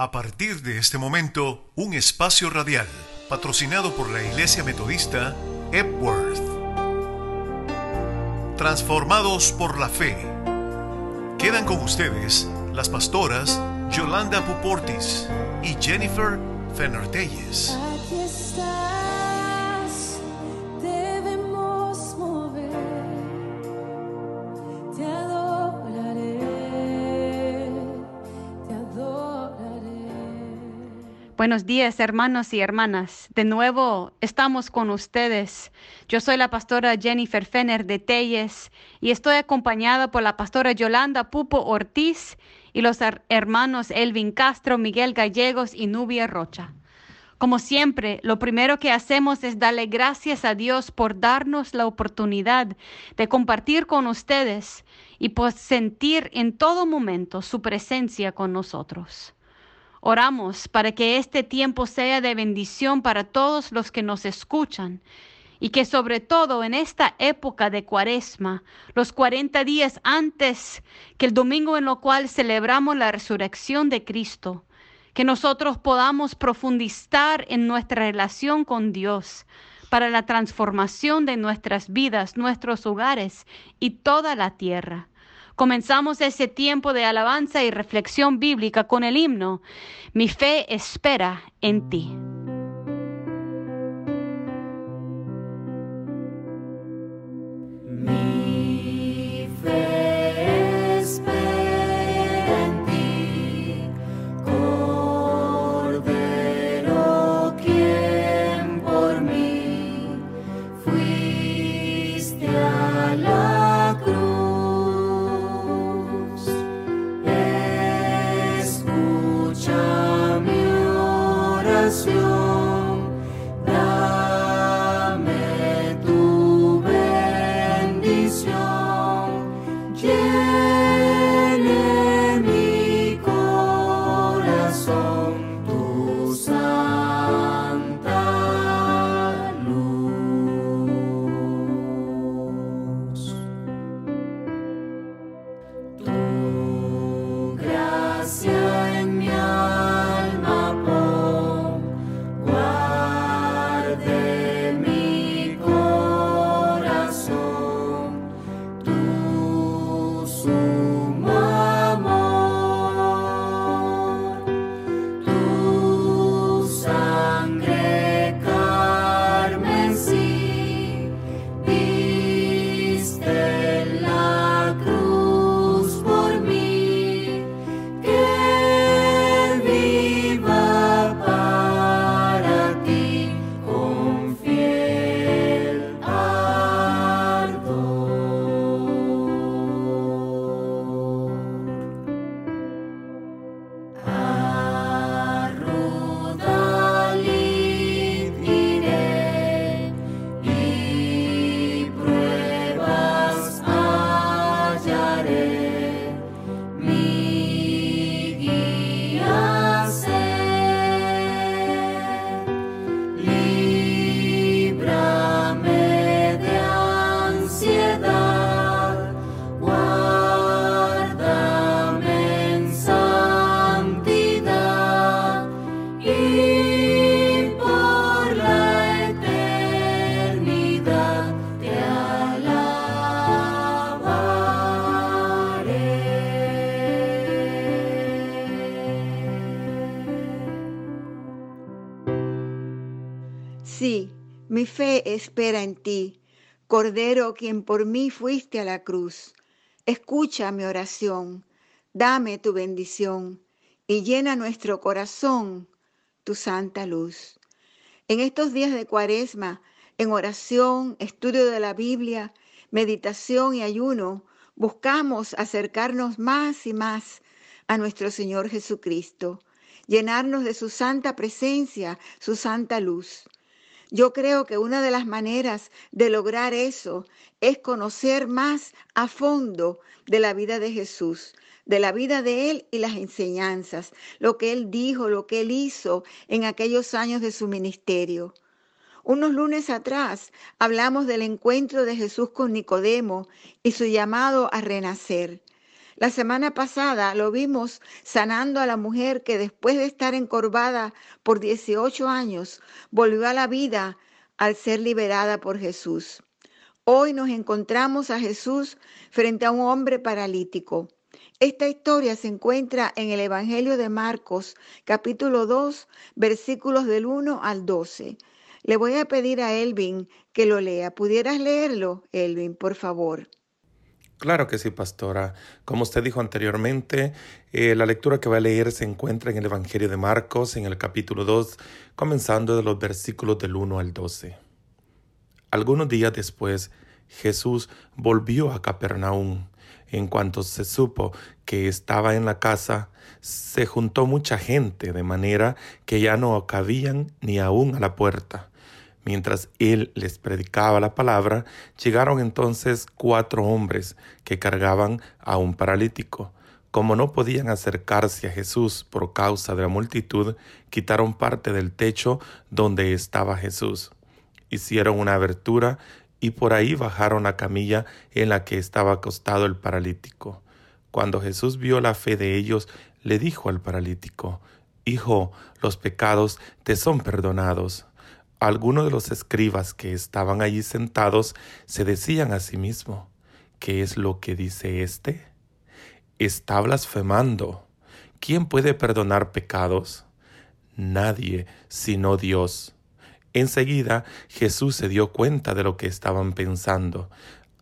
A partir de este momento, un espacio radial patrocinado por la Iglesia Metodista Epworth. Transformados por la fe. Quedan con ustedes las pastoras Yolanda Puportis y Jennifer Fenner-Telles. Buenos días, hermanos y hermanas. De nuevo estamos con ustedes. Yo soy la pastora Jennifer Fenner de Telles y estoy acompañada por la pastora Yolanda Pupo Ortiz y los her- hermanos Elvin Castro, Miguel Gallegos y Nubia Rocha. Como siempre, lo primero que hacemos es darle gracias a Dios por darnos la oportunidad de compartir con ustedes y por sentir en todo momento su presencia con nosotros. Oramos para que este tiempo sea de bendición para todos los que nos escuchan y que sobre todo en esta época de cuaresma, los 40 días antes que el domingo en lo cual celebramos la resurrección de Cristo, que nosotros podamos profundizar en nuestra relación con Dios para la transformación de nuestras vidas, nuestros hogares y toda la tierra. Comenzamos ese tiempo de alabanza y reflexión bíblica con el himno Mi fe espera en ti. Espera en ti, Cordero quien por mí fuiste a la cruz. Escucha mi oración, dame tu bendición y llena nuestro corazón tu santa luz. En estos días de cuaresma, en oración, estudio de la Biblia, meditación y ayuno, buscamos acercarnos más y más a nuestro Señor Jesucristo, llenarnos de su santa presencia, su santa luz. Yo creo que una de las maneras de lograr eso es conocer más a fondo de la vida de Jesús, de la vida de Él y las enseñanzas, lo que Él dijo, lo que Él hizo en aquellos años de su ministerio. Unos lunes atrás hablamos del encuentro de Jesús con Nicodemo y su llamado a renacer. La semana pasada lo vimos sanando a la mujer que después de estar encorvada por 18 años volvió a la vida al ser liberada por Jesús. Hoy nos encontramos a Jesús frente a un hombre paralítico. Esta historia se encuentra en el Evangelio de Marcos, capítulo 2, versículos del 1 al 12. Le voy a pedir a Elvin que lo lea. ¿Pudieras leerlo, Elvin, por favor? Claro que sí, pastora. Como usted dijo anteriormente, eh, la lectura que va a leer se encuentra en el Evangelio de Marcos, en el capítulo 2, comenzando de los versículos del 1 al 12. Algunos días después, Jesús volvió a Capernaum. En cuanto se supo que estaba en la casa, se juntó mucha gente, de manera que ya no cabían ni aún a la puerta Mientras él les predicaba la palabra, llegaron entonces cuatro hombres que cargaban a un paralítico. Como no podían acercarse a Jesús por causa de la multitud, quitaron parte del techo donde estaba Jesús. Hicieron una abertura y por ahí bajaron la camilla en la que estaba acostado el paralítico. Cuando Jesús vio la fe de ellos, le dijo al paralítico, Hijo, los pecados te son perdonados. Algunos de los escribas que estaban allí sentados se decían a sí mismo, ¿qué es lo que dice éste? Está blasfemando. ¿Quién puede perdonar pecados? Nadie sino Dios. Enseguida Jesús se dio cuenta de lo que estaban pensando,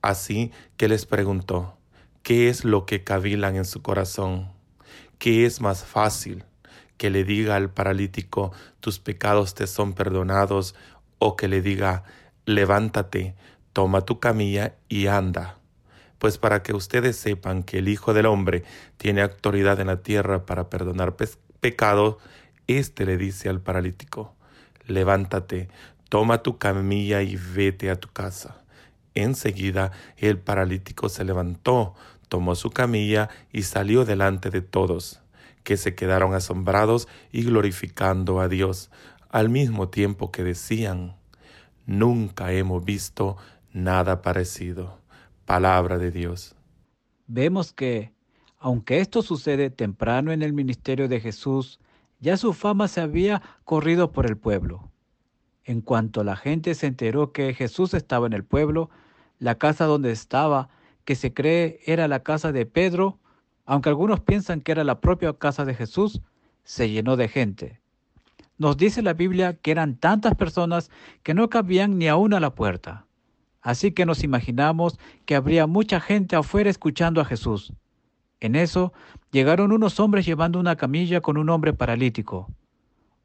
así que les preguntó, ¿qué es lo que cavilan en su corazón? ¿Qué es más fácil? Que le diga al paralítico, tus pecados te son perdonados, o que le diga, levántate, toma tu camilla y anda. Pues para que ustedes sepan que el Hijo del Hombre tiene autoridad en la tierra para perdonar pecados, éste le dice al paralítico, levántate, toma tu camilla y vete a tu casa. Enseguida el paralítico se levantó, tomó su camilla y salió delante de todos que se quedaron asombrados y glorificando a Dios, al mismo tiempo que decían, Nunca hemos visto nada parecido. Palabra de Dios. Vemos que, aunque esto sucede temprano en el ministerio de Jesús, ya su fama se había corrido por el pueblo. En cuanto la gente se enteró que Jesús estaba en el pueblo, la casa donde estaba, que se cree era la casa de Pedro, aunque algunos piensan que era la propia casa de Jesús, se llenó de gente. Nos dice la Biblia que eran tantas personas que no cabían ni aún a la puerta. Así que nos imaginamos que habría mucha gente afuera escuchando a Jesús. En eso llegaron unos hombres llevando una camilla con un hombre paralítico.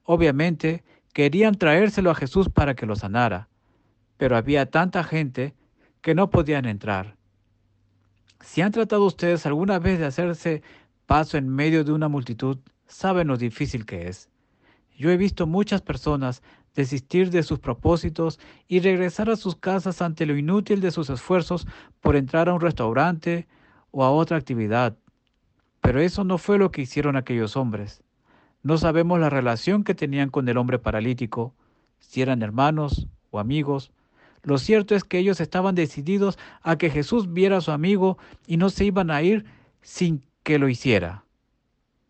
Obviamente querían traérselo a Jesús para que lo sanara, pero había tanta gente que no podían entrar. Si han tratado ustedes alguna vez de hacerse paso en medio de una multitud, saben lo difícil que es. Yo he visto muchas personas desistir de sus propósitos y regresar a sus casas ante lo inútil de sus esfuerzos por entrar a un restaurante o a otra actividad. Pero eso no fue lo que hicieron aquellos hombres. No sabemos la relación que tenían con el hombre paralítico, si eran hermanos o amigos, lo cierto es que ellos estaban decididos a que Jesús viera a su amigo y no se iban a ir sin que lo hiciera.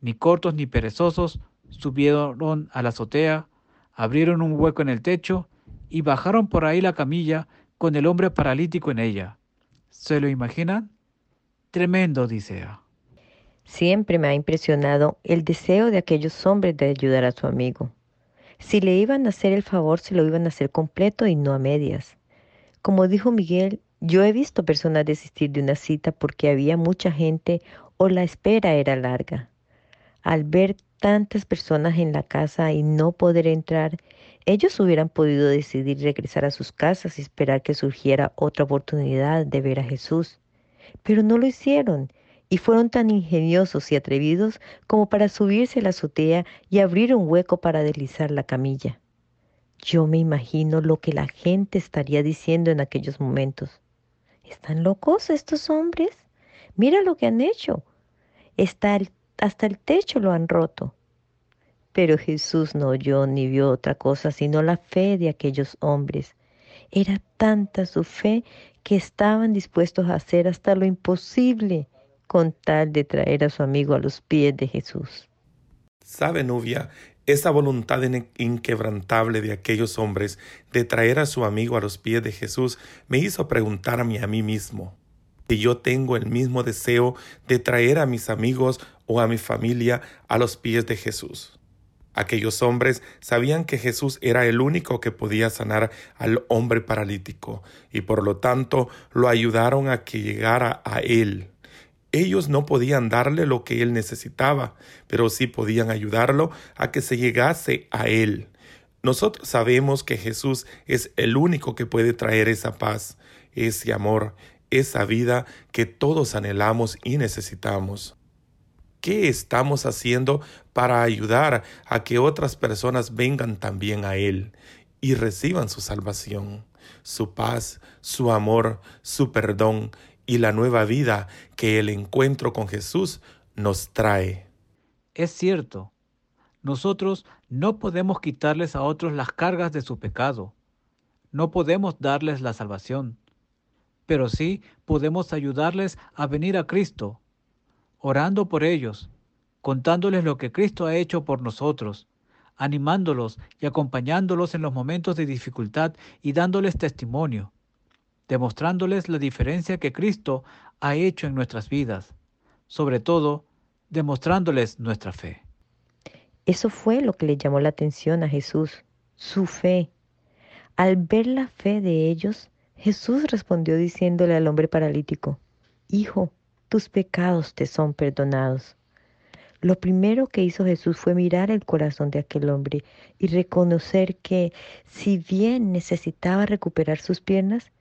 Ni cortos ni perezosos subieron a la azotea, abrieron un hueco en el techo y bajaron por ahí la camilla con el hombre paralítico en ella. ¿Se lo imaginan? Tremendo, dice. Siempre me ha impresionado el deseo de aquellos hombres de ayudar a su amigo. Si le iban a hacer el favor, se lo iban a hacer completo y no a medias. Como dijo Miguel, yo he visto personas desistir de una cita porque había mucha gente o la espera era larga. Al ver tantas personas en la casa y no poder entrar, ellos hubieran podido decidir regresar a sus casas y esperar que surgiera otra oportunidad de ver a Jesús. Pero no lo hicieron y fueron tan ingeniosos y atrevidos como para subirse a la azotea y abrir un hueco para deslizar la camilla. Yo me imagino lo que la gente estaría diciendo en aquellos momentos. ¿Están locos estos hombres? Mira lo que han hecho. hasta el techo lo han roto. Pero Jesús no oyó ni vio otra cosa sino la fe de aquellos hombres. Era tanta su fe que estaban dispuestos a hacer hasta lo imposible con tal de traer a su amigo a los pies de Jesús. ¿Sabe, Nubia? Esa voluntad inquebrantable de aquellos hombres de traer a su amigo a los pies de Jesús me hizo preguntarme a mí mismo si yo tengo el mismo deseo de traer a mis amigos o a mi familia a los pies de Jesús. Aquellos hombres sabían que Jesús era el único que podía sanar al hombre paralítico y por lo tanto lo ayudaron a que llegara a él. Ellos no podían darle lo que él necesitaba, pero sí podían ayudarlo a que se llegase a él. Nosotros sabemos que Jesús es el único que puede traer esa paz, ese amor, esa vida que todos anhelamos y necesitamos. ¿Qué estamos haciendo para ayudar a que otras personas vengan también a Él y reciban su salvación, su paz, su amor, su perdón y la nueva vida que el encuentro con Jesús nos trae. Es cierto, nosotros no podemos quitarles a otros las cargas de su pecado. No podemos darles la salvación, pero sí podemos ayudarles a venir a Cristo, orando por ellos, contándoles lo que Cristo ha hecho por nosotros, animándolos y acompañándolos en los momentos de dificultad y dándoles testimonio demostrándoles la diferencia que Cristo ha hecho en nuestras vidas, sobre todo demostrándoles nuestra fe. Eso fue lo que le llamó la atención a Jesús, su fe. Al ver la fe de ellos, Jesús respondió diciéndole al hombre paralítico, Hijo, tus pecados te son perdonados. Lo primero que hizo Jesús fue mirar el corazón de aquel hombre y reconocer que si bien necesitaba recuperar sus piernas,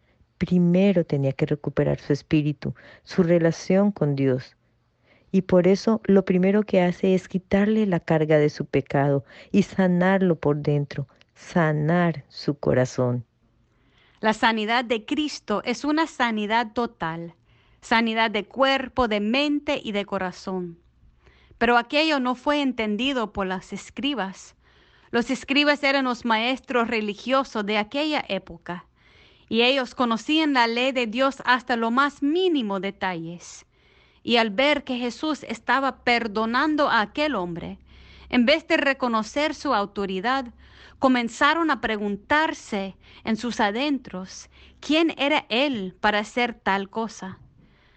primero tenía que recuperar su espíritu, su relación con Dios. Y por eso lo primero que hace es quitarle la carga de su pecado y sanarlo por dentro, sanar su corazón. La sanidad de Cristo es una sanidad total, sanidad de cuerpo, de mente y de corazón. Pero aquello no fue entendido por las escribas. Los escribas eran los maestros religiosos de aquella época y ellos conocían la ley de Dios hasta lo más mínimo detalles. Y al ver que Jesús estaba perdonando a aquel hombre, en vez de reconocer su autoridad, comenzaron a preguntarse en sus adentros quién era él para hacer tal cosa.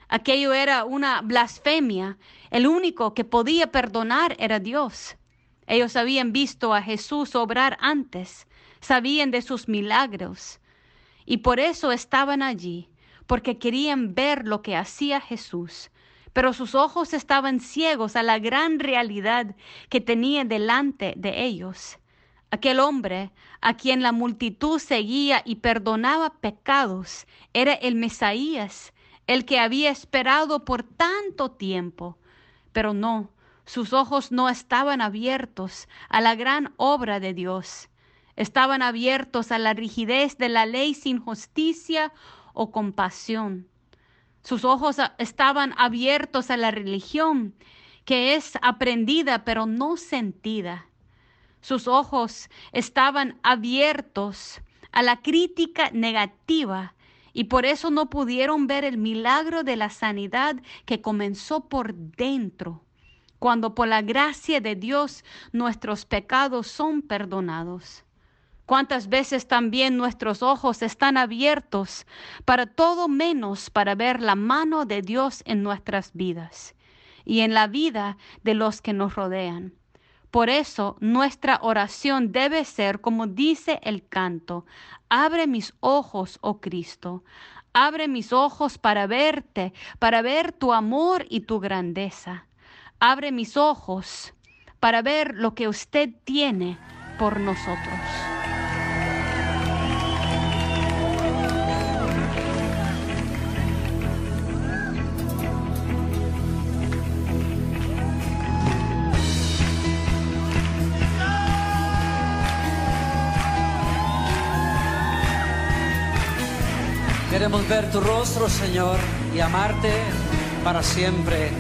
Aquello era una blasfemia. El único que podía perdonar era Dios. Ellos habían visto a Jesús obrar antes, sabían de sus milagros, y por eso estaban allí, porque querían ver lo que hacía Jesús. Pero sus ojos estaban ciegos a la gran realidad que tenía delante de ellos. Aquel hombre a quien la multitud seguía y perdonaba pecados era el Mesaías, el que había esperado por tanto tiempo. Pero no, sus ojos no estaban abiertos a la gran obra de Dios estaban abiertos a la rigidez de la ley sin justicia o compasión. Sus ojos estaban abiertos a la religión, que es aprendida pero no sentida. Sus ojos estaban abiertos a la crítica negativa y por eso no pudieron ver el milagro de la sanidad que comenzó por dentro, cuando por la gracia de Dios nuestros pecados son perdonados. Cuántas veces también nuestros ojos están abiertos para todo menos para ver la mano de Dios en nuestras vidas y en la vida de los que nos rodean. Por eso nuestra oración debe ser como dice el canto, abre mis ojos, oh Cristo, abre mis ojos para verte, para ver tu amor y tu grandeza. Abre mis ojos para ver lo que usted tiene por nosotros. Queremos ver tu rostro, Señor, y amarte para siempre.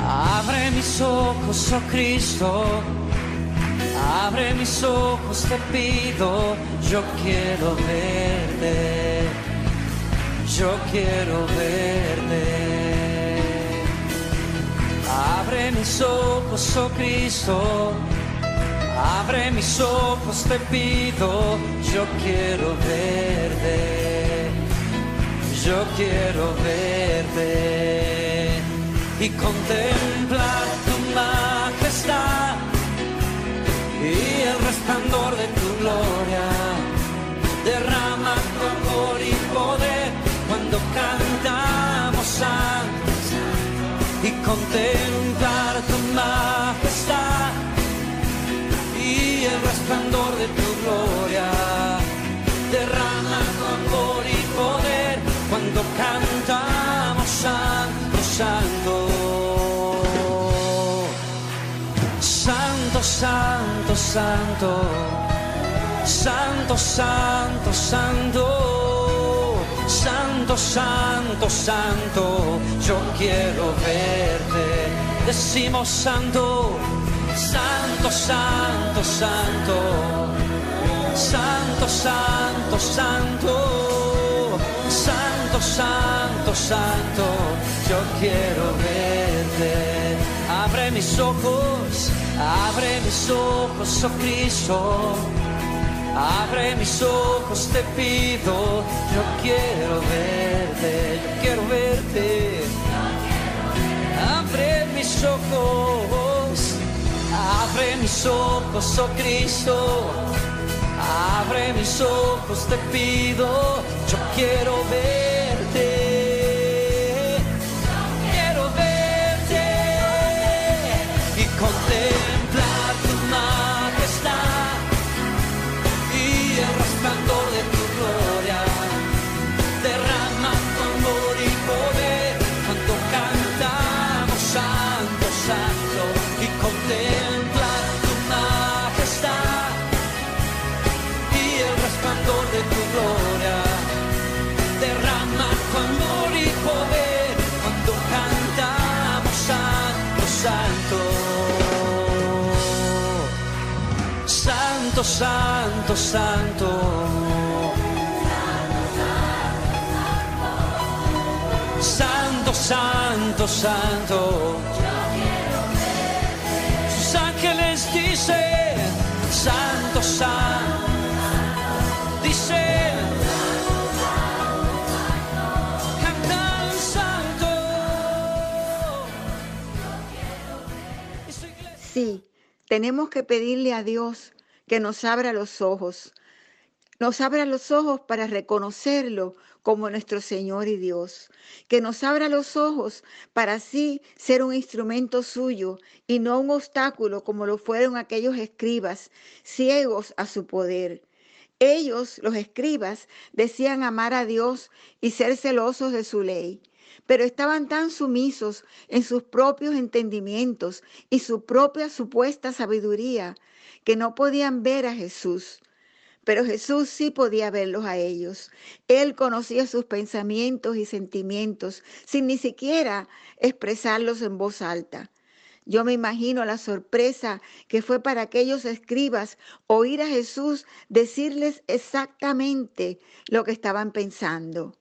Abre mis ojos, oh Cristo. Abre mis ojos, te pido. Yo quiero verte. yo quiero verte. Abre mis ojos, oh Cristo, abre mis ojos, te pido, yo quiero verte, yo quiero verte. Y contemplar tu majestad y el resplandor de tu gloria. Derrama tu amor y poder cuando cantamos santos y contemplar tu majestad resplandor de tu gloria. Derrama tu amor y poder cuando cantamos santo, santo. Santo, santo, santo. Santo, santo, santo. Santo, santo, santo. Yo quiero verte. Decimos santo Santo, santo, santo. Santo, santo, santo. Santo, santo, santo. Yo quiero verte. Abre mis ojos, abre mis ojos, oh Cristo. Abre mis ojos, te pido, yo quiero verte, yo quiero verte. Abre mis ojos abre mis ojos, oh Cristo. Abre mis ojos, te pido. Yo quiero verte. Quiero verte y contemplar tu majestad y el resplandor de tu gloria. Derrama tu amor y poder cuando cantamos santo, santo y contemplar Santo, santo, santo. Santo, santo. Sus ángeles dicen, santo, santo. Dicen, Sí, tenemos que pedirle a Dios que nos abra los ojos, nos abra los ojos para reconocerlo como nuestro Señor y Dios, que nos abra los ojos para así ser un instrumento suyo y no un obstáculo como lo fueron aquellos escribas ciegos a su poder. Ellos, los escribas, decían amar a Dios y ser celosos de su ley, pero estaban tan sumisos en sus propios entendimientos y su propia supuesta sabiduría que no podían ver a Jesús. Pero Jesús sí podía verlos a ellos. Él conocía sus pensamientos y sentimientos sin ni siquiera expresarlos en voz alta. Yo me imagino la sorpresa que fue para aquellos escribas oír a Jesús decirles exactamente lo que estaban pensando.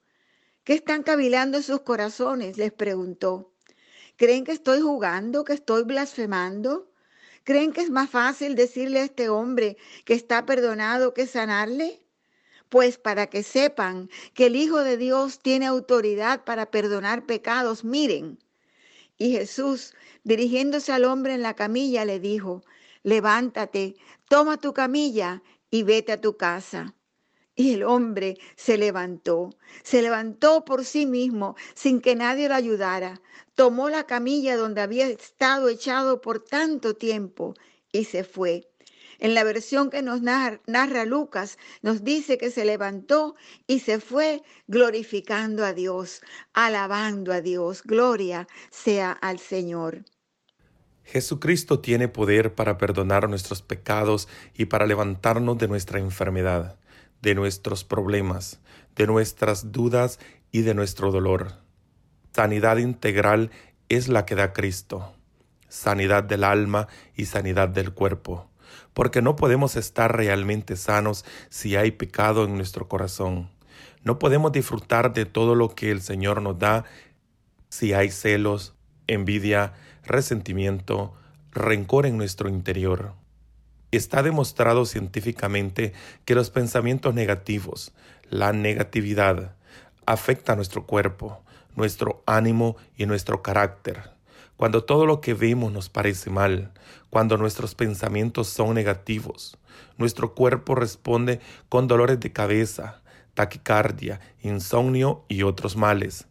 ¿Qué están cavilando en sus corazones? les preguntó. ¿Creen que estoy jugando, que estoy blasfemando? ¿Creen que es más fácil decirle a este hombre que está perdonado que sanarle? Pues para que sepan que el Hijo de Dios tiene autoridad para perdonar pecados, miren. Y Jesús, dirigiéndose al hombre en la camilla, le dijo, levántate, toma tu camilla y vete a tu casa. Y el hombre se levantó, se levantó por sí mismo sin que nadie lo ayudara. Tomó la camilla donde había estado echado por tanto tiempo y se fue. En la versión que nos narra, Lucas, nos dice que se levantó y se fue glorificando a Dios, alabando a Dios. Gloria sea al Señor. Jesucristo tiene poder para perdonar nuestros pecados y para levantarnos de nuestra enfermedad, de nuestros problemas, de nuestras dudas y de nuestro dolor. Sanidad integral es la que da Cristo, sanidad del alma y sanidad del cuerpo, porque no podemos estar realmente sanos si hay pecado en nuestro corazón. No podemos disfrutar de todo lo que el Señor nos da si hay celos, envidia, resentimiento, rencor en nuestro interior. Está demostrado científicamente que los pensamientos negativos, la negatividad, afecta a nuestro cuerpo, nuestro ánimo y nuestro carácter. Cuando todo lo que vemos nos parece mal, cuando nuestros pensamientos son negativos, nuestro cuerpo responde con dolores de cabeza, taquicardia, insomnio y otros males.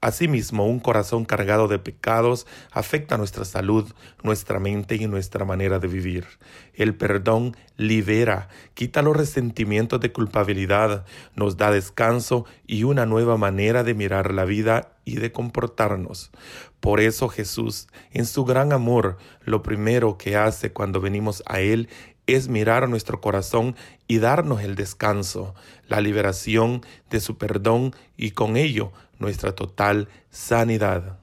Asimismo, un corazón cargado de pecados afecta nuestra salud, nuestra mente y nuestra manera de vivir. El perdón libera, quita los resentimientos de culpabilidad, nos da descanso y una nueva manera de mirar la vida y de comportarnos. Por eso Jesús, en su gran amor, lo primero que hace cuando venimos a Él es mirar nuestro corazón y darnos el descanso, la liberación de su perdón y con ello nuestra total sanidad.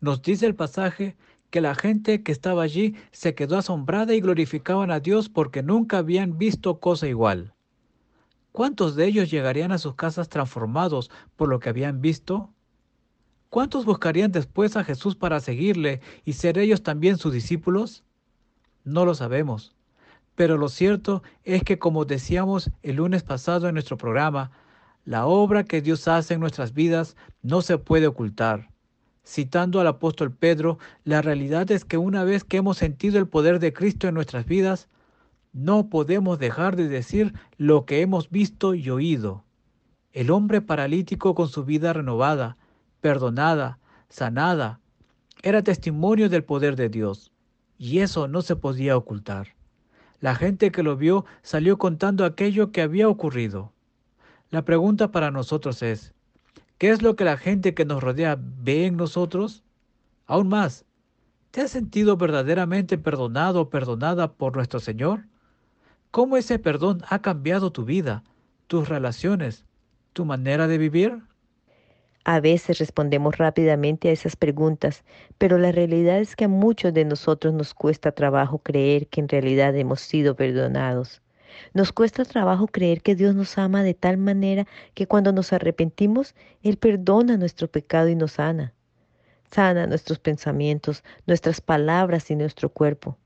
Nos dice el pasaje que la gente que estaba allí se quedó asombrada y glorificaban a Dios porque nunca habían visto cosa igual. ¿Cuántos de ellos llegarían a sus casas transformados por lo que habían visto? ¿Cuántos buscarían después a Jesús para seguirle y ser ellos también sus discípulos? No lo sabemos. Pero lo cierto es que, como decíamos el lunes pasado en nuestro programa, la obra que Dios hace en nuestras vidas no se puede ocultar. Citando al apóstol Pedro, la realidad es que una vez que hemos sentido el poder de Cristo en nuestras vidas, no podemos dejar de decir lo que hemos visto y oído. El hombre paralítico con su vida renovada, perdonada, sanada, era testimonio del poder de Dios, y eso no se podía ocultar. La gente que lo vio salió contando aquello que había ocurrido. La pregunta para nosotros es, ¿qué es lo que la gente que nos rodea ve en nosotros? Aún más, ¿te has sentido verdaderamente perdonado o perdonada por nuestro Señor? ¿Cómo ese perdón ha cambiado tu vida, tus relaciones, tu manera de vivir? A veces respondemos rápidamente a esas preguntas, pero la realidad es que a muchos de nosotros nos cuesta trabajo creer que en realidad hemos sido perdonados. Nos cuesta trabajo creer que Dios nos ama de tal manera que cuando nos arrepentimos, Él perdona nuestro pecado y nos sana. Sana nuestros pensamientos, nuestras palabras y nuestro cuerpo.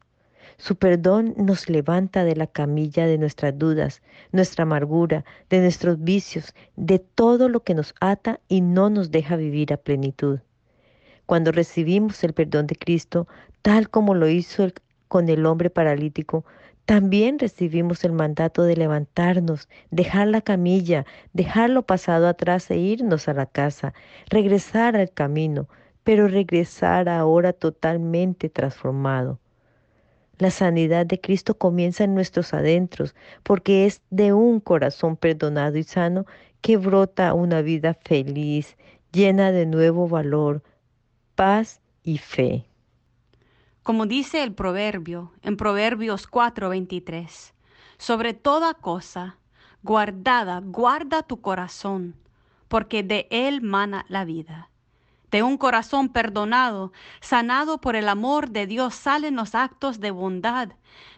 Su perdón nos levanta de la camilla de nuestras dudas, nuestra amargura, de nuestros vicios, de todo lo que nos ata y no nos deja vivir a plenitud. Cuando recibimos el perdón de Cristo, tal como lo hizo con el hombre paralítico, también recibimos el mandato de levantarnos, dejar la camilla, dejar lo pasado atrás e irnos a la casa, regresar al camino, pero regresar ahora totalmente transformado. La sanidad de Cristo comienza en nuestros adentros, porque es de un corazón perdonado y sano que brota una vida feliz, llena de nuevo valor, paz y fe. Como dice el proverbio en Proverbios 4:23, sobre toda cosa guardada, guarda tu corazón, porque de él mana la vida. De un corazón perdonado, sanado por el amor de Dios, salen los actos de bondad,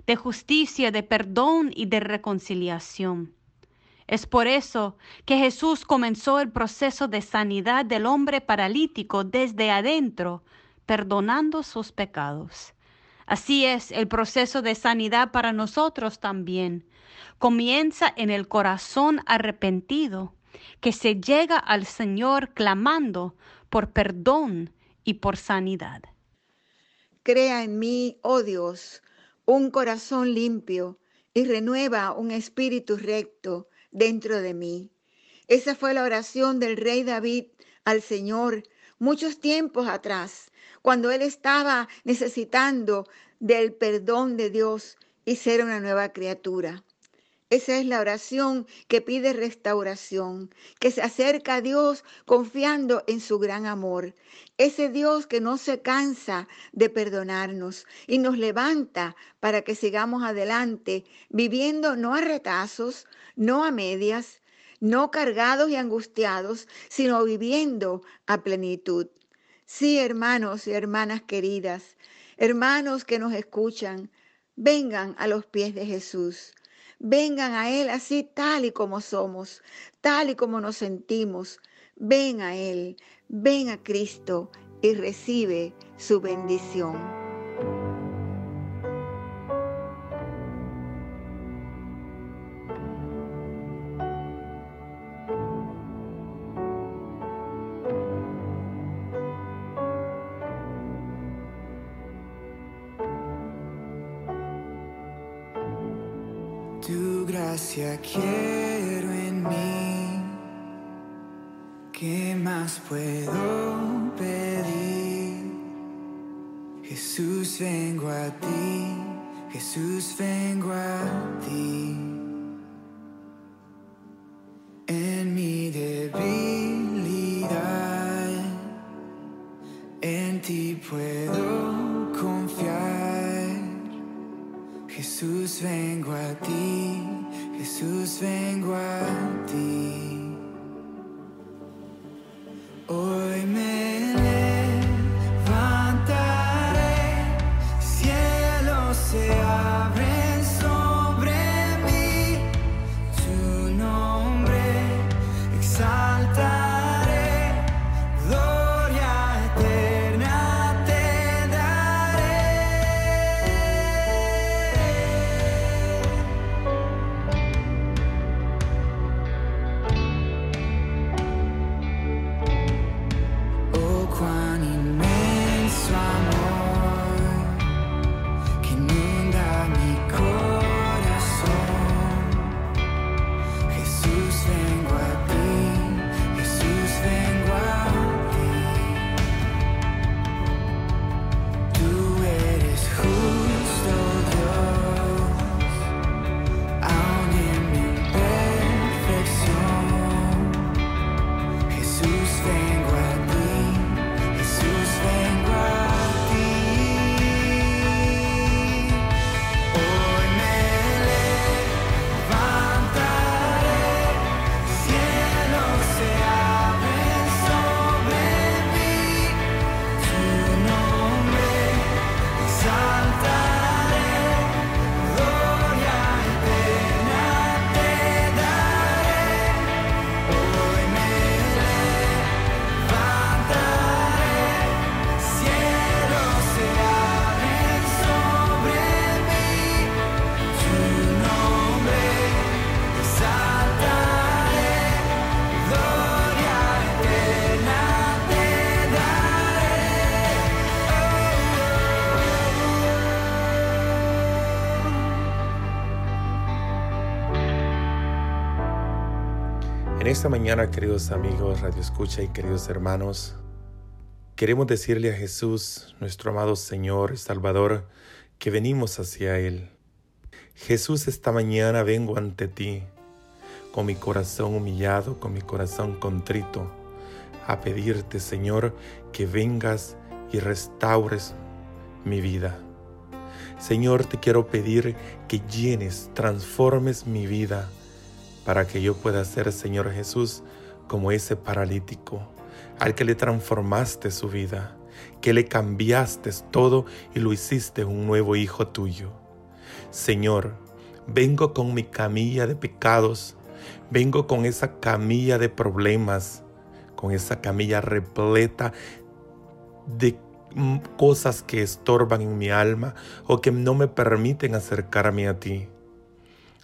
de justicia, de perdón y de reconciliación. Es por eso que Jesús comenzó el proceso de sanidad del hombre paralítico desde adentro, perdonando sus pecados. Así es el proceso de sanidad para nosotros también. Comienza en el corazón arrepentido, que se llega al Señor clamando por perdón y por sanidad. Crea en mí, oh Dios, un corazón limpio y renueva un espíritu recto dentro de mí. Esa fue la oración del rey David al Señor muchos tiempos atrás cuando él estaba necesitando del perdón de Dios y ser una nueva criatura. Esa es la oración que pide restauración, que se acerca a Dios confiando en su gran amor. Ese Dios que no se cansa de perdonarnos y nos levanta para que sigamos adelante, viviendo no a retazos, no a medias, no cargados y angustiados, sino viviendo a plenitud. Sí, hermanos y hermanas queridas, hermanos que nos escuchan, vengan a los pies de Jesús. Vengan a Él así tal y como somos, tal y como nos sentimos. Ven a Él, ven a Cristo y recibe su bendición. Quiero en mí. ¿Qué más puedo pedir? Jesús, vengo a ti. Jesús, vengo a ti. Esta mañana, queridos amigos, Radio Escucha y queridos hermanos, queremos decirle a Jesús, nuestro amado Señor y Salvador, que venimos hacia Él. Jesús, esta mañana vengo ante ti, con mi corazón humillado, con mi corazón contrito, a pedirte, Señor, que vengas y restaures mi vida. Señor, te quiero pedir que llenes, transformes mi vida para que yo pueda ser, Señor Jesús, como ese paralítico, al que le transformaste su vida, que le cambiaste todo y lo hiciste un nuevo hijo tuyo. Señor, vengo con mi camilla de pecados, vengo con esa camilla de problemas, con esa camilla repleta de cosas que estorban en mi alma o que no me permiten acercarme a ti.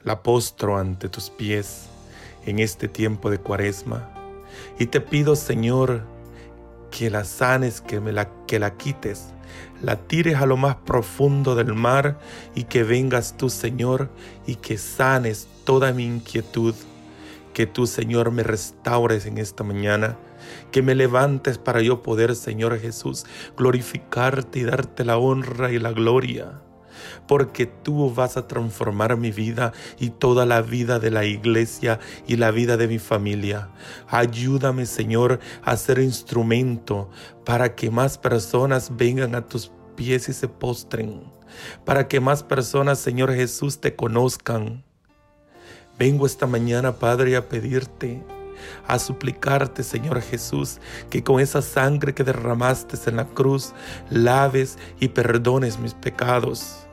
La postro ante tus pies en este tiempo de cuaresma y te pido, Señor, que la sanes, que me la que la quites, la tires a lo más profundo del mar y que vengas tú, Señor, y que sanes toda mi inquietud. Que tú, Señor, me restaures en esta mañana, que me levantes para yo poder, Señor Jesús, glorificarte y darte la honra y la gloria porque tú vas a transformar mi vida y toda la vida de la iglesia y la vida de mi familia. Ayúdame, Señor, a ser instrumento para que más personas vengan a tus pies y se postren, para que más personas, Señor Jesús, te conozcan. Vengo esta mañana, Padre, a pedirte a suplicarte, Señor Jesús, que con esa sangre que derramaste en la cruz, laves y perdones mis pecados.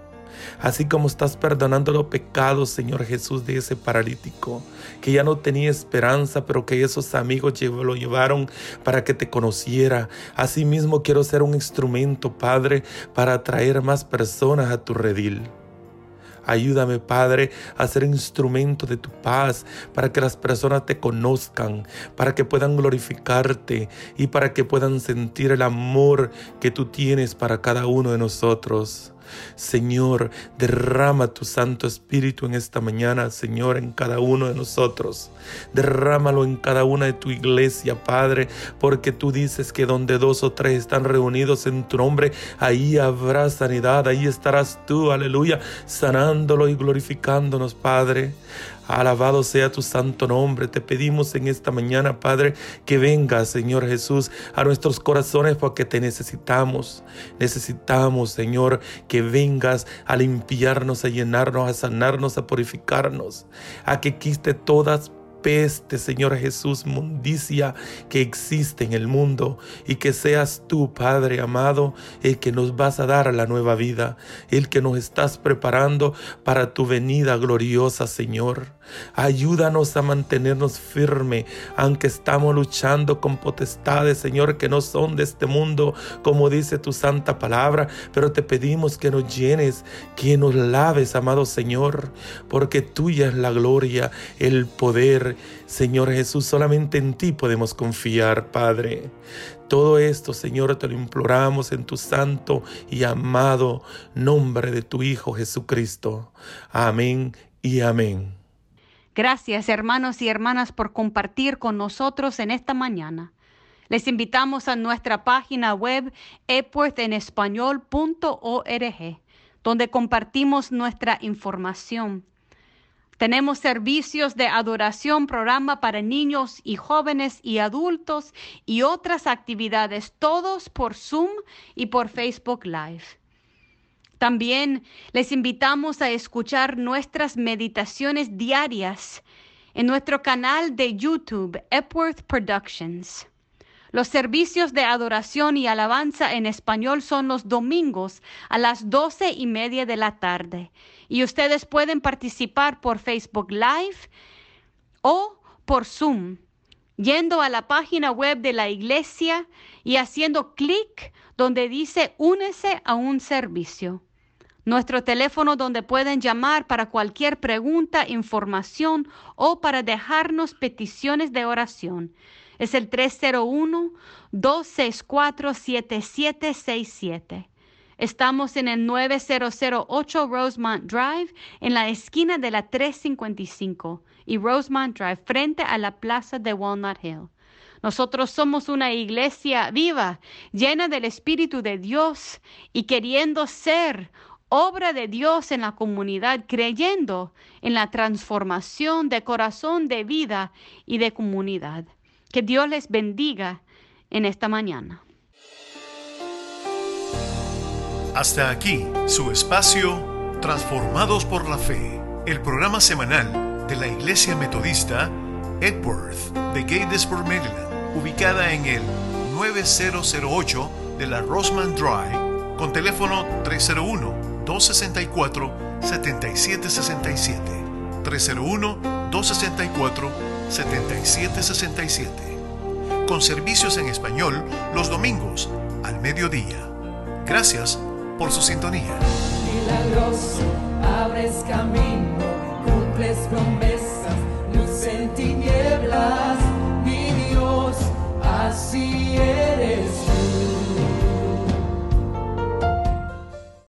Así como estás perdonando los pecados, Señor Jesús, de ese paralítico, que ya no tenía esperanza, pero que esos amigos lo llevaron para que te conociera. Asimismo quiero ser un instrumento, Padre, para atraer más personas a tu redil. Ayúdame, Padre, a ser instrumento de tu paz, para que las personas te conozcan, para que puedan glorificarte y para que puedan sentir el amor que tú tienes para cada uno de nosotros. Señor, derrama tu Santo Espíritu en esta mañana, Señor, en cada uno de nosotros. Derrámalo en cada una de tu iglesia, Padre, porque tú dices que donde dos o tres están reunidos en tu nombre, ahí habrá sanidad, ahí estarás tú, aleluya, sanándolo y glorificándonos, Padre. Alabado sea tu santo nombre. Te pedimos en esta mañana, Padre, que vengas, Señor Jesús, a nuestros corazones porque te necesitamos. Necesitamos, Señor, que vengas a limpiarnos, a llenarnos, a sanarnos, a purificarnos, a que quiste todas peste, Señor Jesús, mundicia que existe en el mundo y que seas tú, Padre amado, el que nos vas a dar la nueva vida, el que nos estás preparando para tu venida gloriosa, Señor. Ayúdanos a mantenernos firme, aunque estamos luchando con potestades, Señor, que no son de este mundo, como dice tu santa palabra, pero te pedimos que nos llenes, que nos laves, amado Señor, porque tuya es la gloria, el poder, Señor Jesús, solamente en ti podemos confiar, Padre. Todo esto, Señor, te lo imploramos en tu santo y amado nombre de tu Hijo Jesucristo. Amén y amén. Gracias, hermanos y hermanas, por compartir con nosotros en esta mañana. Les invitamos a nuestra página web epworthenespañol.org, donde compartimos nuestra información. Tenemos servicios de adoración, programa para niños y jóvenes y adultos y otras actividades, todos por Zoom y por Facebook Live. También les invitamos a escuchar nuestras meditaciones diarias en nuestro canal de YouTube, Epworth Productions. Los servicios de adoración y alabanza en español son los domingos a las doce y media de la tarde. Y ustedes pueden participar por Facebook Live o por Zoom, yendo a la página web de la iglesia y haciendo clic donde dice únese a un servicio. Nuestro teléfono donde pueden llamar para cualquier pregunta, información o para dejarnos peticiones de oración es el 301-264-7767. Estamos en el 9008 Rosemont Drive, en la esquina de la 355 y Rosemont Drive, frente a la plaza de Walnut Hill. Nosotros somos una iglesia viva, llena del Espíritu de Dios y queriendo ser obra de Dios en la comunidad, creyendo en la transformación de corazón, de vida y de comunidad. Que Dios les bendiga en esta mañana. Hasta aquí su espacio Transformados por la Fe, el programa semanal de la Iglesia Metodista Edworth de Gatesburg, Maryland, ubicada en el 9008 de la Roseman Drive, con teléfono 301-264-7767. 301-264-7767. Con servicios en español los domingos al mediodía. Gracias por su sintonía. Milagroso, abres camino, cumples promesas, luz en tinieblas, mi Dios, así eres.